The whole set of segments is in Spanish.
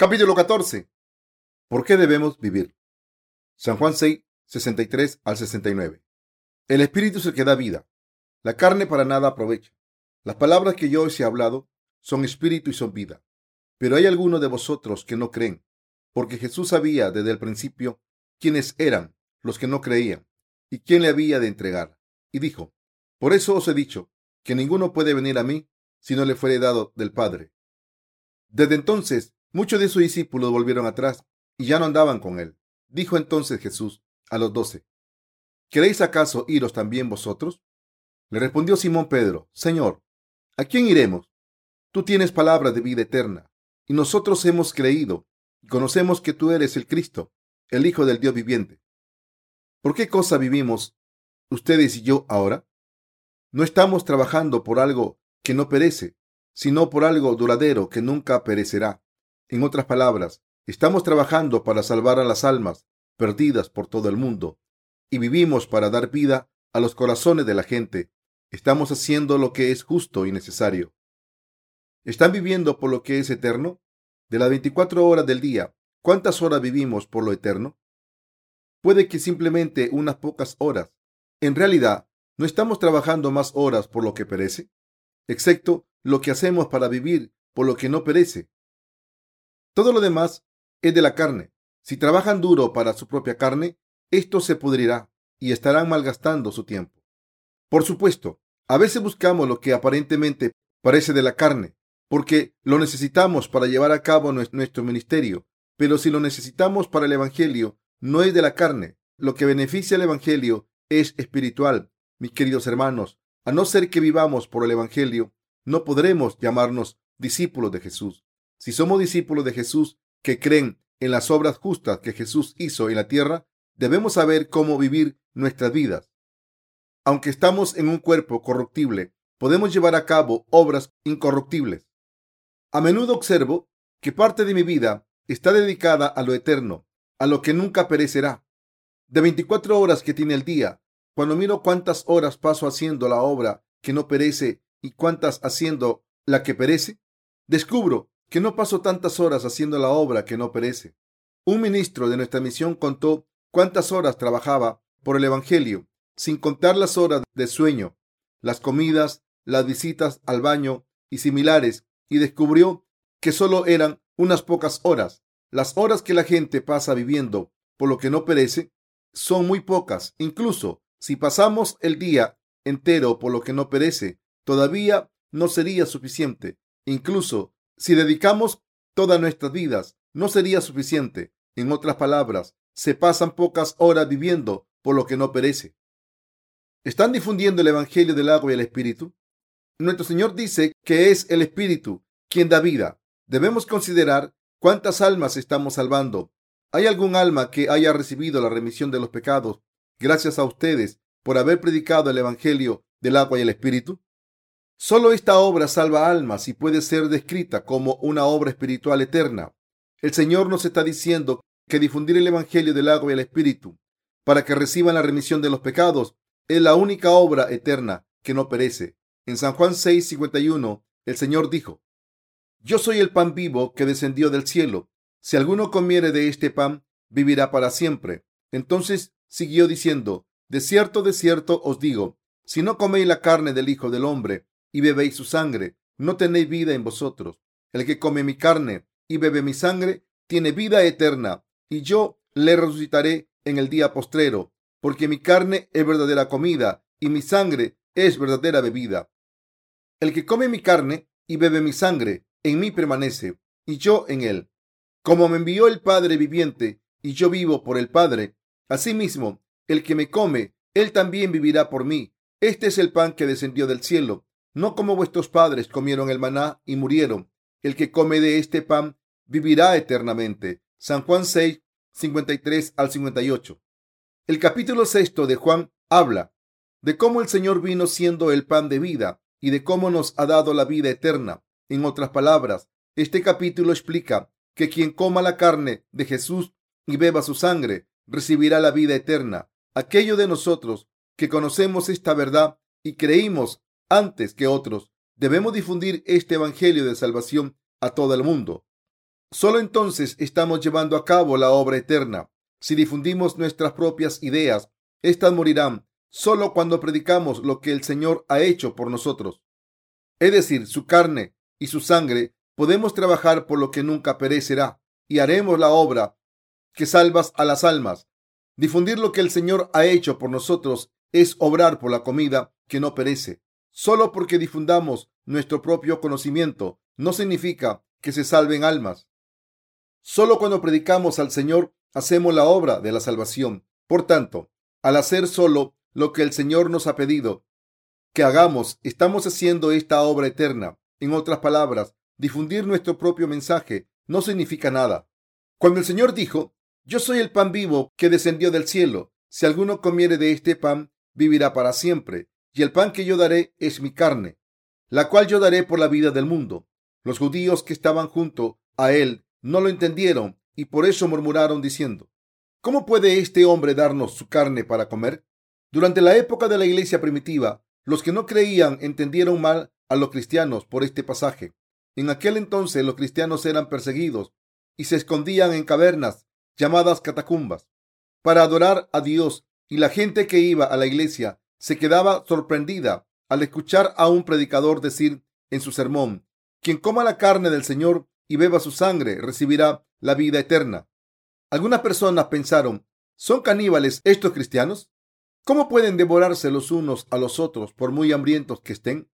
Capítulo 14. ¿Por qué debemos vivir? San Juan 6, 63 al 69. El Espíritu es el que da vida. La carne para nada aprovecha. Las palabras que yo os he hablado son espíritu y son vida. Pero hay algunos de vosotros que no creen, porque Jesús sabía desde el principio quiénes eran los que no creían y quién le había de entregar. Y dijo, por eso os he dicho que ninguno puede venir a mí si no le fuere dado del Padre. Desde entonces, muchos de sus discípulos volvieron atrás y ya no andaban con él. Dijo entonces Jesús a los doce, ¿queréis acaso iros también vosotros? Le respondió Simón Pedro, Señor, ¿a quién iremos? Tú tienes palabra de vida eterna, y nosotros hemos creído y conocemos que tú eres el Cristo, el Hijo del Dios viviente. ¿Por qué cosa vivimos ustedes y yo ahora? No estamos trabajando por algo que no perece, sino por algo duradero que nunca perecerá. En otras palabras, estamos trabajando para salvar a las almas perdidas por todo el mundo y vivimos para dar vida a los corazones de la gente. Estamos haciendo lo que es justo y necesario. ¿Están viviendo por lo que es eterno? De las 24 horas del día, ¿cuántas horas vivimos por lo eterno? Puede que simplemente unas pocas horas. En realidad, ¿no estamos trabajando más horas por lo que perece? excepto lo que hacemos para vivir por lo que no perece. Todo lo demás es de la carne. Si trabajan duro para su propia carne, esto se pudrirá y estarán malgastando su tiempo. Por supuesto, a veces buscamos lo que aparentemente parece de la carne, porque lo necesitamos para llevar a cabo nuestro ministerio, pero si lo necesitamos para el Evangelio, no es de la carne. Lo que beneficia al Evangelio es espiritual. Mis queridos hermanos, a no ser que vivamos por el Evangelio, no podremos llamarnos discípulos de Jesús. Si somos discípulos de Jesús que creen en las obras justas que Jesús hizo en la tierra, debemos saber cómo vivir nuestras vidas. Aunque estamos en un cuerpo corruptible, podemos llevar a cabo obras incorruptibles. A menudo observo que parte de mi vida está dedicada a lo eterno, a lo que nunca perecerá. De 24 horas que tiene el día, cuando miro cuántas horas paso haciendo la obra que no perece y cuántas haciendo la que perece, descubro que no paso tantas horas haciendo la obra que no perece. Un ministro de nuestra misión contó cuántas horas trabajaba por el Evangelio, sin contar las horas de sueño, las comidas, las visitas al baño y similares, y descubrió que solo eran unas pocas horas. Las horas que la gente pasa viviendo por lo que no perece son muy pocas, incluso si pasamos el día entero por lo que no perece, todavía no sería suficiente. Incluso si dedicamos todas nuestras vidas, no sería suficiente. En otras palabras, se pasan pocas horas viviendo por lo que no perece. ¿Están difundiendo el Evangelio del agua y el Espíritu? Nuestro Señor dice que es el Espíritu quien da vida. Debemos considerar cuántas almas estamos salvando. ¿Hay algún alma que haya recibido la remisión de los pecados gracias a ustedes por haber predicado el Evangelio del agua y el Espíritu? Solo esta obra salva almas y puede ser descrita como una obra espiritual eterna. El Señor nos está diciendo que difundir el Evangelio del agua y el Espíritu para que reciban la remisión de los pecados es la única obra eterna que no perece. En San Juan 6:51 el Señor dijo, Yo soy el pan vivo que descendió del cielo. Si alguno comiere de este pan, vivirá para siempre. Entonces Siguió diciendo, De cierto, de cierto os digo, si no coméis la carne del Hijo del Hombre y bebéis su sangre, no tenéis vida en vosotros. El que come mi carne y bebe mi sangre, tiene vida eterna, y yo le resucitaré en el día postrero, porque mi carne es verdadera comida y mi sangre es verdadera bebida. El que come mi carne y bebe mi sangre, en mí permanece, y yo en él. Como me envió el Padre viviente, y yo vivo por el Padre, Asimismo, el que me come, él también vivirá por mí. Este es el pan que descendió del cielo, no como vuestros padres comieron el maná y murieron. El que come de este pan vivirá eternamente. San Juan 6, 53 al 58. El capítulo sexto de Juan habla de cómo el Señor vino siendo el pan de vida y de cómo nos ha dado la vida eterna. En otras palabras, este capítulo explica que quien coma la carne de Jesús y beba su sangre recibirá la vida eterna. Aquello de nosotros que conocemos esta verdad y creímos antes que otros, debemos difundir este Evangelio de salvación a todo el mundo. Solo entonces estamos llevando a cabo la obra eterna. Si difundimos nuestras propias ideas, éstas morirán solo cuando predicamos lo que el Señor ha hecho por nosotros. Es decir, su carne y su sangre, podemos trabajar por lo que nunca perecerá y haremos la obra que salvas a las almas. Difundir lo que el Señor ha hecho por nosotros es obrar por la comida que no perece. Solo porque difundamos nuestro propio conocimiento no significa que se salven almas. Solo cuando predicamos al Señor hacemos la obra de la salvación. Por tanto, al hacer solo lo que el Señor nos ha pedido que hagamos, estamos haciendo esta obra eterna. En otras palabras, difundir nuestro propio mensaje no significa nada. Cuando el Señor dijo, Yo soy el pan vivo que descendió del cielo, si alguno comiere de este pan, vivirá para siempre, y el pan que yo daré es mi carne, la cual yo daré por la vida del mundo. Los judíos que estaban junto a él no lo entendieron y por eso murmuraron diciendo, ¿cómo puede este hombre darnos su carne para comer? Durante la época de la iglesia primitiva, los que no creían entendieron mal a los cristianos por este pasaje. En aquel entonces los cristianos eran perseguidos y se escondían en cavernas llamadas catacumbas para adorar a Dios y la gente que iba a la iglesia se quedaba sorprendida al escuchar a un predicador decir en su sermón, quien coma la carne del Señor y beba su sangre recibirá la vida eterna. Algunas personas pensaron, ¿son caníbales estos cristianos? ¿Cómo pueden devorarse los unos a los otros por muy hambrientos que estén?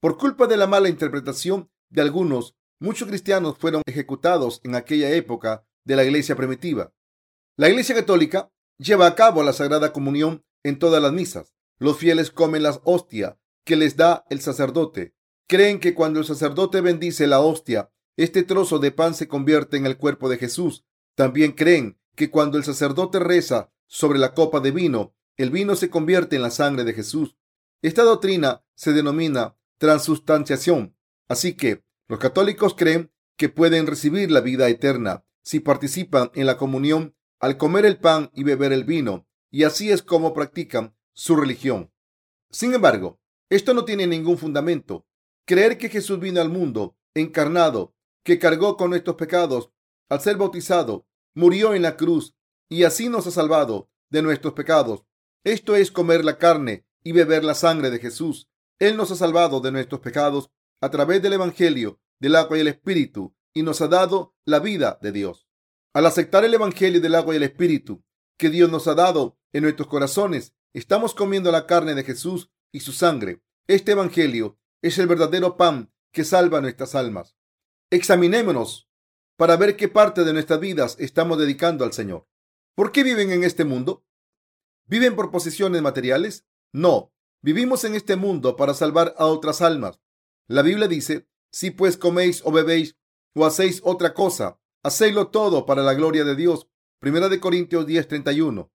Por culpa de la mala interpretación de algunos, muchos cristianos fueron ejecutados en aquella época de la iglesia primitiva. La iglesia católica lleva a cabo la Sagrada Comunión en todas las misas. Los fieles comen la hostia que les da el sacerdote. Creen que cuando el sacerdote bendice la hostia, este trozo de pan se convierte en el cuerpo de Jesús. También creen que cuando el sacerdote reza sobre la copa de vino, el vino se convierte en la sangre de Jesús. Esta doctrina se denomina transustanciación. Así que los católicos creen que pueden recibir la vida eterna si participan en la comunión al comer el pan y beber el vino, y así es como practican su religión. Sin embargo, esto no tiene ningún fundamento. Creer que Jesús vino al mundo encarnado, que cargó con nuestros pecados al ser bautizado, murió en la cruz y así nos ha salvado de nuestros pecados. Esto es comer la carne y beber la sangre de Jesús. Él nos ha salvado de nuestros pecados a través del Evangelio, del agua y el Espíritu, y nos ha dado la vida de Dios. Al aceptar el Evangelio del agua y el Espíritu que Dios nos ha dado en nuestros corazones, estamos comiendo la carne de Jesús y su sangre. Este Evangelio es el verdadero pan que salva nuestras almas. Examinémonos para ver qué parte de nuestras vidas estamos dedicando al Señor. ¿Por qué viven en este mundo? ¿Viven por posiciones materiales? No, vivimos en este mundo para salvar a otras almas. La Biblia dice, si pues coméis o bebéis o hacéis otra cosa, Hacedlo todo para la gloria de Dios. Primera de Corintios 10:31.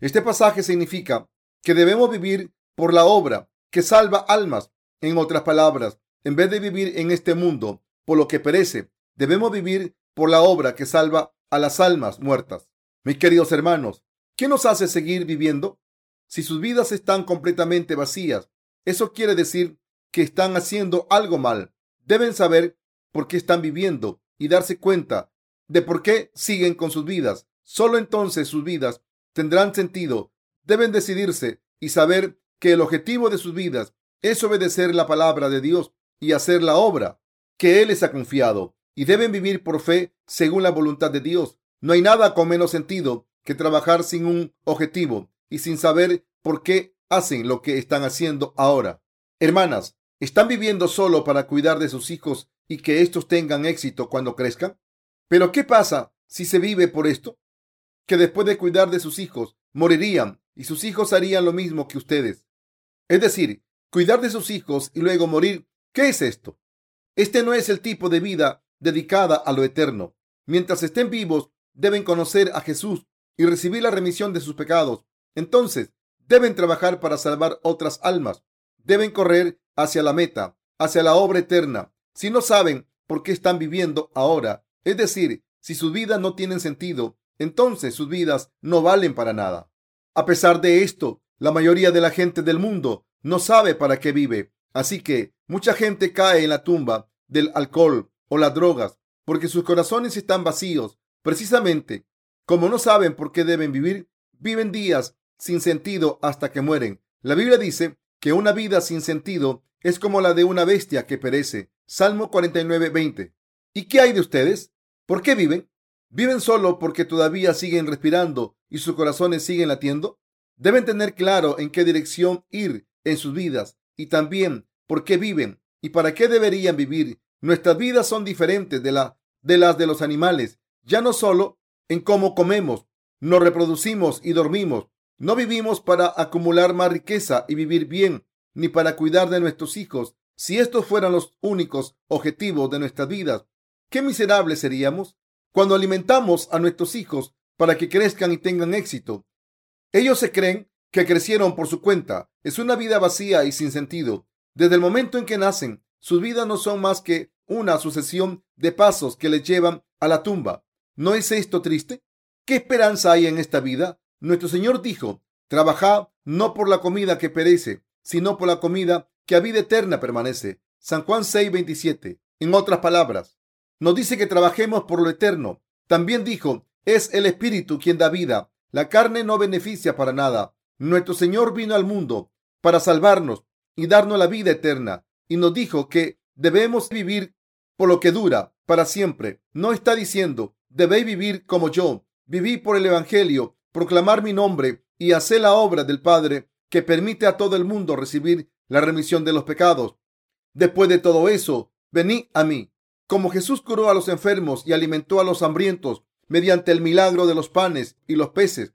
Este pasaje significa que debemos vivir por la obra que salva almas. En otras palabras, en vez de vivir en este mundo por lo que perece, debemos vivir por la obra que salva a las almas muertas. Mis queridos hermanos, ¿qué nos hace seguir viviendo? Si sus vidas están completamente vacías, eso quiere decir que están haciendo algo mal. Deben saber por qué están viviendo y darse cuenta de por qué siguen con sus vidas. Solo entonces sus vidas tendrán sentido. Deben decidirse y saber que el objetivo de sus vidas es obedecer la palabra de Dios y hacer la obra que Él les ha confiado. Y deben vivir por fe según la voluntad de Dios. No hay nada con menos sentido que trabajar sin un objetivo y sin saber por qué hacen lo que están haciendo ahora. Hermanas, ¿están viviendo solo para cuidar de sus hijos y que estos tengan éxito cuando crezcan? Pero ¿qué pasa si se vive por esto? Que después de cuidar de sus hijos, morirían y sus hijos harían lo mismo que ustedes. Es decir, cuidar de sus hijos y luego morir. ¿Qué es esto? Este no es el tipo de vida dedicada a lo eterno. Mientras estén vivos, deben conocer a Jesús y recibir la remisión de sus pecados. Entonces, deben trabajar para salvar otras almas. Deben correr hacia la meta, hacia la obra eterna. Si no saben por qué están viviendo ahora, es decir, si sus vidas no tienen sentido, entonces sus vidas no valen para nada. A pesar de esto, la mayoría de la gente del mundo no sabe para qué vive. Así que mucha gente cae en la tumba del alcohol o las drogas. porque sus corazones están vacíos. Precisamente, como no saben por qué deben vivir, viven días sin sentido hasta que mueren. La Biblia dice que una vida sin sentido es como la de una bestia que perece. Salmo 49, 20. ¿Y qué hay de ustedes? ¿Por qué viven? ¿Viven solo porque todavía siguen respirando y sus corazones siguen latiendo? Deben tener claro en qué dirección ir en sus vidas y también por qué viven y para qué deberían vivir. Nuestras vidas son diferentes de, la, de las de los animales, ya no solo en cómo comemos, nos reproducimos y dormimos. No vivimos para acumular más riqueza y vivir bien, ni para cuidar de nuestros hijos. Si estos fueran los únicos objetivos de nuestras vidas, qué miserables seríamos. Cuando alimentamos a nuestros hijos para que crezcan y tengan éxito, ellos se creen que crecieron por su cuenta. Es una vida vacía y sin sentido. Desde el momento en que nacen, sus vidas no son más que una sucesión de pasos que les llevan a la tumba. ¿No es esto triste? ¿Qué esperanza hay en esta vida? Nuestro Señor dijo, trabajad no por la comida que perece, sino por la comida que a vida eterna permanece. San Juan 6, 27. En otras palabras, nos dice que trabajemos por lo eterno. También dijo, es el Espíritu quien da vida. La carne no beneficia para nada. Nuestro Señor vino al mundo para salvarnos y darnos la vida eterna. Y nos dijo que debemos vivir por lo que dura, para siempre. No está diciendo, debéis vivir como yo. Viví por el Evangelio, proclamar mi nombre y hacer la obra del Padre que permite a todo el mundo recibir la remisión de los pecados. Después de todo eso, venid a mí. Como Jesús curó a los enfermos y alimentó a los hambrientos mediante el milagro de los panes y los peces,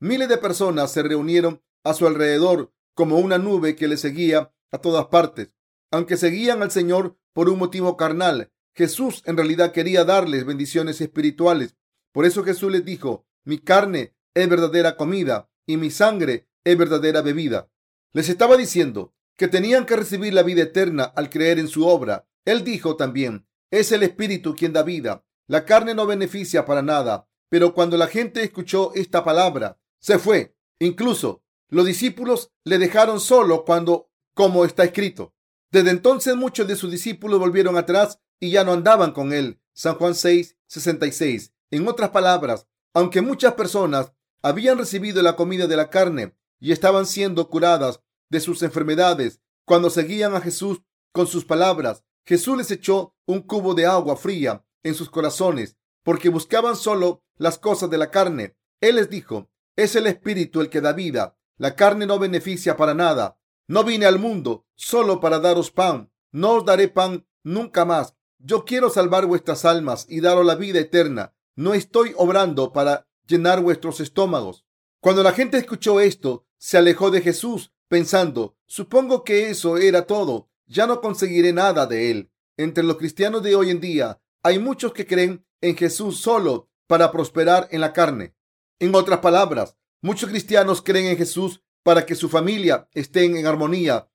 miles de personas se reunieron a su alrededor como una nube que le seguía a todas partes. Aunque seguían al Señor por un motivo carnal, Jesús en realidad quería darles bendiciones espirituales. Por eso Jesús les dijo, mi carne es verdadera comida y mi sangre es verdadera bebida. Les estaba diciendo que tenían que recibir la vida eterna al creer en su obra. Él dijo también, es el Espíritu quien da vida. La carne no beneficia para nada. Pero cuando la gente escuchó esta palabra, se fue. Incluso los discípulos le dejaron solo cuando, como está escrito. Desde entonces muchos de sus discípulos volvieron atrás y ya no andaban con él. San Juan 6, 66. En otras palabras, aunque muchas personas habían recibido la comida de la carne y estaban siendo curadas de sus enfermedades. Cuando seguían a Jesús con sus palabras, Jesús les echó un cubo de agua fría en sus corazones porque buscaban solo las cosas de la carne. Él les dijo, es el Espíritu el que da vida. La carne no beneficia para nada. No vine al mundo solo para daros pan. No os daré pan nunca más. Yo quiero salvar vuestras almas y daros la vida eterna. No estoy obrando para llenar vuestros estómagos. Cuando la gente escuchó esto, se alejó de Jesús, pensando, supongo que eso era todo, ya no conseguiré nada de él. Entre los cristianos de hoy en día hay muchos que creen en Jesús solo para prosperar en la carne. En otras palabras, muchos cristianos creen en Jesús para que su familia esté en armonía,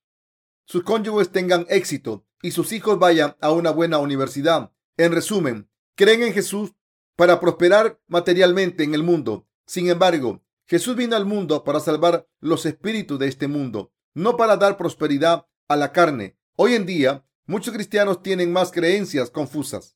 sus cónyuges tengan éxito y sus hijos vayan a una buena universidad. En resumen, creen en Jesús para prosperar materialmente en el mundo. Sin embargo, Jesús vino al mundo para salvar los espíritus de este mundo, no para dar prosperidad a la carne. Hoy en día, muchos cristianos tienen más creencias confusas.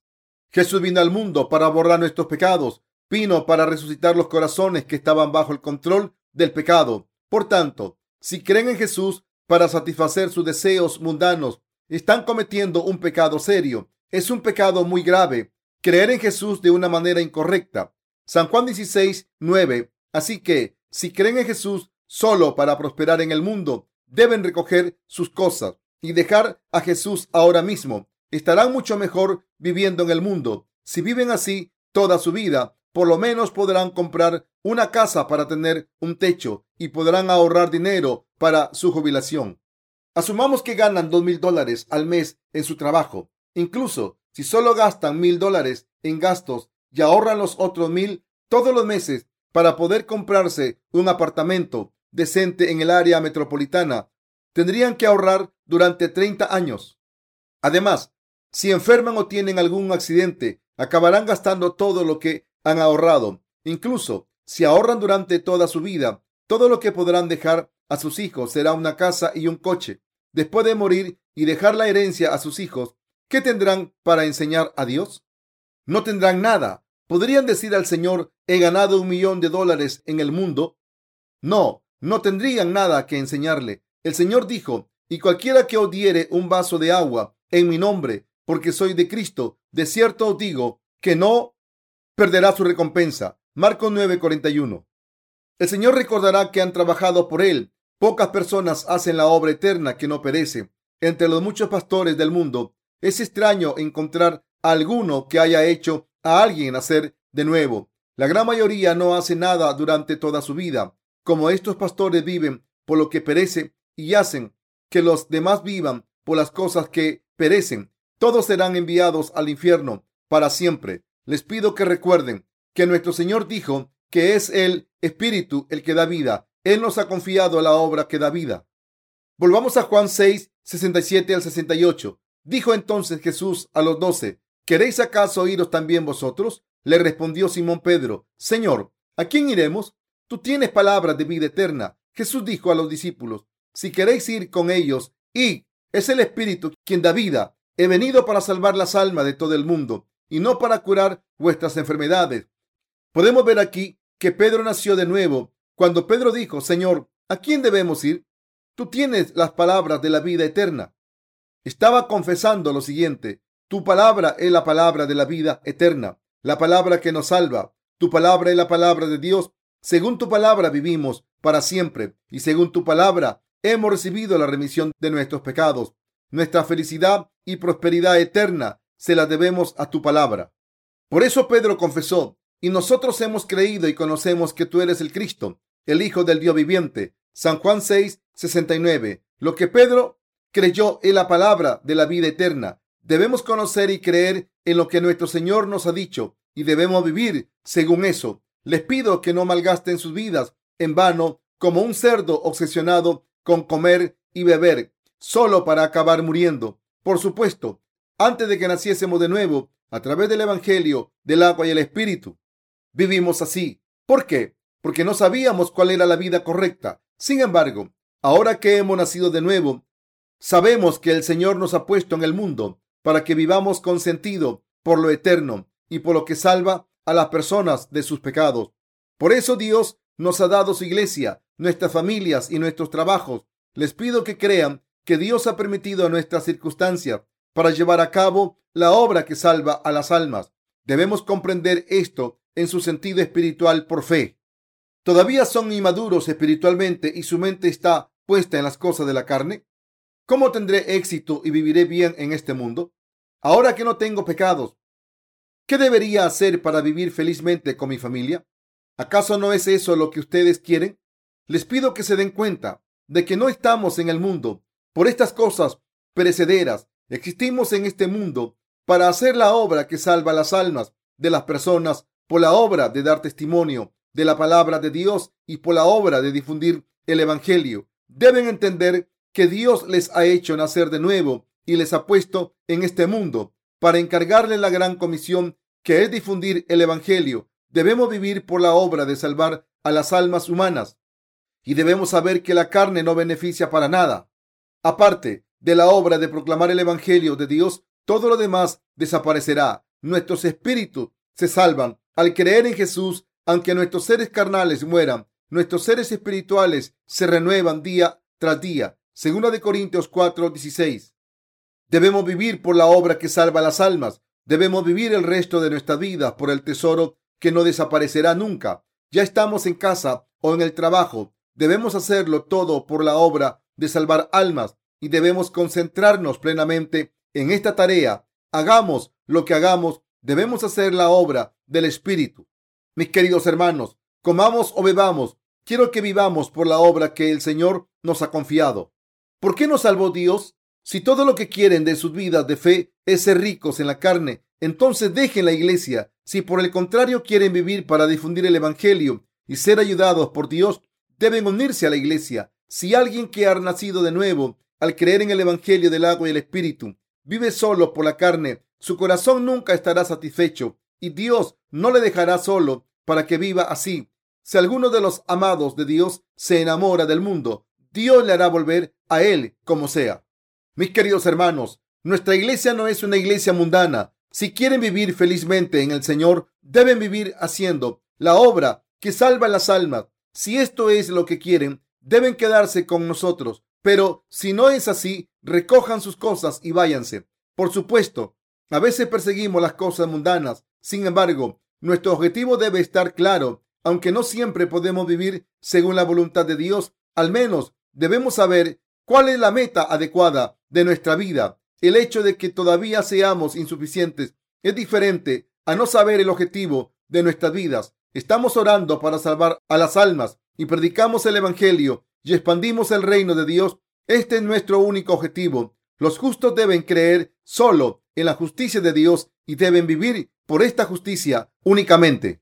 Jesús vino al mundo para borrar nuestros pecados, vino para resucitar los corazones que estaban bajo el control del pecado. Por tanto, si creen en Jesús para satisfacer sus deseos mundanos, están cometiendo un pecado serio. Es un pecado muy grave creer en Jesús de una manera incorrecta. San Juan 16, 9. Así que, si creen en Jesús solo para prosperar en el mundo, deben recoger sus cosas y dejar a Jesús ahora mismo. Estarán mucho mejor viviendo en el mundo. Si viven así toda su vida, por lo menos podrán comprar una casa para tener un techo y podrán ahorrar dinero para su jubilación. Asumamos que ganan dos mil dólares al mes en su trabajo. Incluso si solo gastan mil dólares en gastos y ahorran los otros mil todos los meses para poder comprarse un apartamento decente en el área metropolitana, tendrían que ahorrar durante 30 años. Además, si enferman o tienen algún accidente, acabarán gastando todo lo que han ahorrado. Incluso si ahorran durante toda su vida, todo lo que podrán dejar a sus hijos será una casa y un coche. Después de morir y dejar la herencia a sus hijos, ¿Qué tendrán para enseñar a Dios? no tendrán nada. ¿Podrían decir al Señor, he ganado un millón de dólares en el mundo? No, no tendrían nada que enseñarle. El Señor dijo, y cualquiera que odiere un vaso de agua en mi nombre, porque soy de Cristo, de cierto os digo que no perderá su recompensa. Marcos 9:41. El Señor recordará que han trabajado por Él. Pocas personas hacen la obra eterna que no perece. Entre los muchos pastores del mundo, es extraño encontrar a alguno que haya hecho a alguien nacer de nuevo. La gran mayoría no hace nada durante toda su vida. Como estos pastores viven por lo que perece y hacen que los demás vivan por las cosas que perecen, todos serán enviados al infierno para siempre. Les pido que recuerden que nuestro Señor dijo que es el Espíritu el que da vida. Él nos ha confiado la obra que da vida. Volvamos a Juan 6, 67 al 68. Dijo entonces Jesús a los doce, ¿queréis acaso iros también vosotros? Le respondió Simón Pedro, Señor, ¿a quién iremos? Tú tienes palabras de vida eterna. Jesús dijo a los discípulos, si queréis ir con ellos, y es el Espíritu quien da vida. He venido para salvar las almas de todo el mundo y no para curar vuestras enfermedades. Podemos ver aquí que Pedro nació de nuevo cuando Pedro dijo, Señor, ¿a quién debemos ir? Tú tienes las palabras de la vida eterna. Estaba confesando lo siguiente, tu palabra es la palabra de la vida eterna, la palabra que nos salva. Tu palabra es la palabra de Dios. Según tu palabra vivimos para siempre y según tu palabra hemos recibido la remisión de nuestros pecados. Nuestra felicidad y prosperidad eterna se la debemos a tu palabra. Por eso Pedro confesó, y nosotros hemos creído y conocemos que tú eres el Cristo, el Hijo del Dios viviente. San Juan 6, 69. Lo que Pedro creyó en la palabra de la vida eterna. Debemos conocer y creer en lo que nuestro Señor nos ha dicho y debemos vivir según eso. Les pido que no malgasten sus vidas en vano como un cerdo obsesionado con comer y beber solo para acabar muriendo. Por supuesto, antes de que naciésemos de nuevo, a través del Evangelio, del agua y el Espíritu, vivimos así. ¿Por qué? Porque no sabíamos cuál era la vida correcta. Sin embargo, ahora que hemos nacido de nuevo, sabemos que el Señor nos ha puesto en el mundo para que vivamos con sentido por lo eterno y por lo que salva a las personas de sus pecados. Por eso Dios nos ha dado su iglesia, nuestras familias y nuestros trabajos. Les pido que crean que Dios ha permitido nuestras circunstancias para llevar a cabo la obra que salva a las almas. Debemos comprender esto en su sentido espiritual por fe. ¿Todavía son inmaduros espiritualmente y su mente está puesta en las cosas de la carne? ¿Cómo tendré éxito y viviré bien en este mundo? Ahora que no tengo pecados, ¿qué debería hacer para vivir felizmente con mi familia? ¿Acaso no es eso lo que ustedes quieren? Les pido que se den cuenta de que no estamos en el mundo por estas cosas perecederas. Existimos en este mundo para hacer la obra que salva las almas de las personas, por la obra de dar testimonio de la palabra de Dios y por la obra de difundir el Evangelio. Deben entender que Dios les ha hecho nacer de nuevo y les ha puesto en este mundo para encargarle la gran comisión que es difundir el Evangelio. Debemos vivir por la obra de salvar a las almas humanas y debemos saber que la carne no beneficia para nada. Aparte de la obra de proclamar el Evangelio de Dios, todo lo demás desaparecerá. Nuestros espíritus se salvan al creer en Jesús, aunque nuestros seres carnales mueran. Nuestros seres espirituales se renuevan día tras día. Segunda de Corintios 4, 16. Debemos vivir por la obra que salva las almas. Debemos vivir el resto de nuestra vida por el tesoro que no desaparecerá nunca. Ya estamos en casa o en el trabajo. Debemos hacerlo todo por la obra de salvar almas y debemos concentrarnos plenamente en esta tarea. Hagamos lo que hagamos, debemos hacer la obra del Espíritu. Mis queridos hermanos, comamos o bebamos, quiero que vivamos por la obra que el Señor nos ha confiado. ¿Por qué nos salvó Dios? Si todo lo que quieren de sus vidas de fe es ser ricos en la carne, entonces dejen la iglesia. Si por el contrario quieren vivir para difundir el Evangelio y ser ayudados por Dios, deben unirse a la iglesia. Si alguien que ha nacido de nuevo al creer en el Evangelio del agua y el Espíritu vive solo por la carne, su corazón nunca estará satisfecho y Dios no le dejará solo para que viva así. Si alguno de los amados de Dios se enamora del mundo, Dios le hará volver a él como sea. Mis queridos hermanos, nuestra iglesia no es una iglesia mundana, Si quieren vivir felizmente en el Señor, deben vivir haciendo la obra que salva las almas. Si esto es lo que quieren, deben quedarse con nosotros. Pero si no es así, recojan sus cosas y váyanse. Por supuesto, a veces perseguimos las cosas mundanas. Sin embargo, nuestro objetivo debe estar claro. Aunque no siempre podemos vivir según la voluntad de Dios, al menos debemos saber cuál es la meta adecuada de nuestra vida. El hecho de que todavía seamos insuficientes es diferente a no saber el objetivo de nuestras vidas. Estamos orando para salvar a las almas y predicamos el Evangelio y expandimos el reino de Dios. Este es nuestro único objetivo. Los justos deben creer solo en la justicia de Dios y deben vivir por esta justicia únicamente.